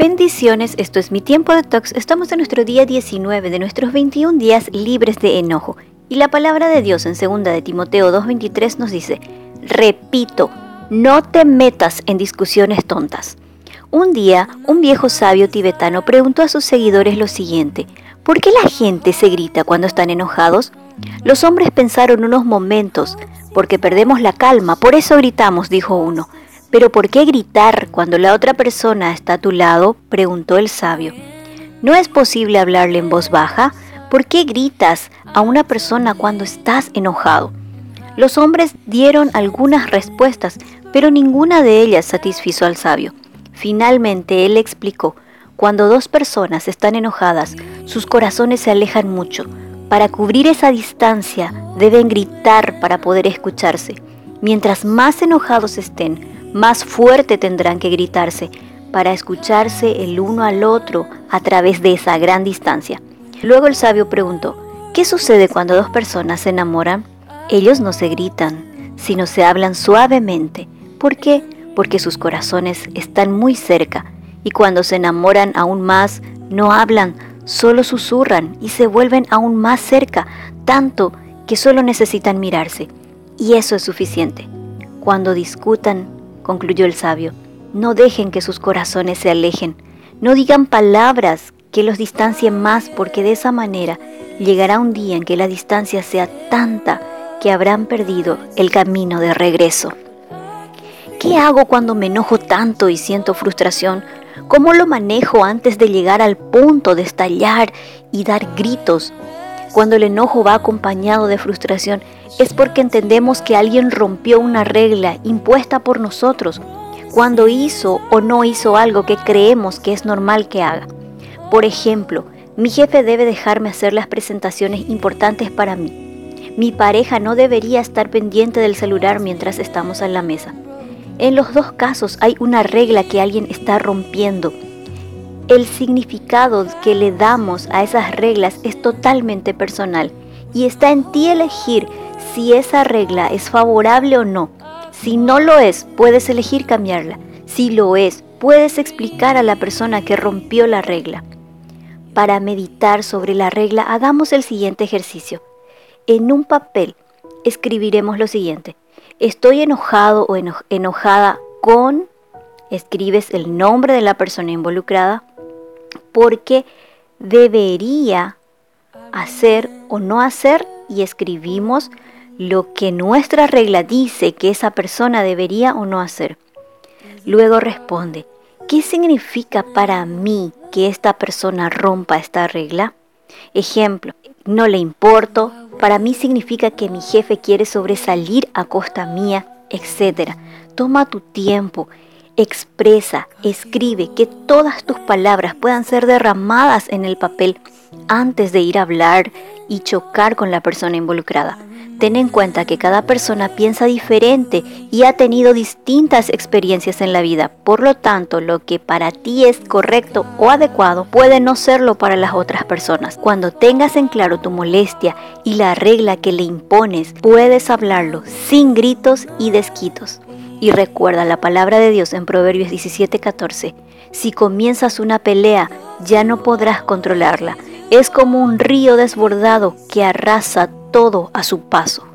Bendiciones, esto es mi tiempo de tox. Estamos en nuestro día 19 de nuestros 21 días libres de enojo. Y la palabra de Dios en 2 de Timoteo 2.23 nos dice, repito, no te metas en discusiones tontas. Un día, un viejo sabio tibetano preguntó a sus seguidores lo siguiente, ¿por qué la gente se grita cuando están enojados? Los hombres pensaron unos momentos, porque perdemos la calma, por eso gritamos, dijo uno. Pero ¿por qué gritar cuando la otra persona está a tu lado? preguntó el sabio. ¿No es posible hablarle en voz baja? ¿Por qué gritas a una persona cuando estás enojado? Los hombres dieron algunas respuestas, pero ninguna de ellas satisfizo al sabio. Finalmente él explicó, cuando dos personas están enojadas, sus corazones se alejan mucho. Para cubrir esa distancia deben gritar para poder escucharse. Mientras más enojados estén, más fuerte tendrán que gritarse para escucharse el uno al otro a través de esa gran distancia. Luego el sabio preguntó, ¿qué sucede cuando dos personas se enamoran? Ellos no se gritan, sino se hablan suavemente. ¿Por qué? Porque sus corazones están muy cerca y cuando se enamoran aún más, no hablan, solo susurran y se vuelven aún más cerca, tanto que solo necesitan mirarse. Y eso es suficiente. Cuando discutan, concluyó el sabio, no dejen que sus corazones se alejen, no digan palabras que los distancien más, porque de esa manera llegará un día en que la distancia sea tanta que habrán perdido el camino de regreso. ¿Qué hago cuando me enojo tanto y siento frustración? ¿Cómo lo manejo antes de llegar al punto de estallar y dar gritos? Cuando el enojo va acompañado de frustración, es porque entendemos que alguien rompió una regla impuesta por nosotros cuando hizo o no hizo algo que creemos que es normal que haga. Por ejemplo, mi jefe debe dejarme hacer las presentaciones importantes para mí. Mi pareja no debería estar pendiente del celular mientras estamos en la mesa. En los dos casos hay una regla que alguien está rompiendo el significado que le damos a esas reglas es totalmente personal y está en ti elegir si esa regla es favorable o no. Si no lo es, puedes elegir cambiarla. Si lo es, puedes explicar a la persona que rompió la regla. Para meditar sobre la regla, hagamos el siguiente ejercicio. En un papel escribiremos lo siguiente. Estoy enojado o enojada con... Escribes el nombre de la persona involucrada, porque debería hacer o no hacer y escribimos lo que nuestra regla dice que esa persona debería o no hacer. Luego responde, ¿qué significa para mí que esta persona rompa esta regla? Ejemplo, no le importo, para mí significa que mi jefe quiere sobresalir a costa mía, etc. Toma tu tiempo Expresa, escribe, que todas tus palabras puedan ser derramadas en el papel antes de ir a hablar y chocar con la persona involucrada. Ten en cuenta que cada persona piensa diferente y ha tenido distintas experiencias en la vida. Por lo tanto, lo que para ti es correcto o adecuado puede no serlo para las otras personas. Cuando tengas en claro tu molestia y la regla que le impones, puedes hablarlo sin gritos y desquitos. Y recuerda la palabra de Dios en Proverbios 17:14. Si comienzas una pelea, ya no podrás controlarla. Es como un río desbordado que arrasa todo a su paso.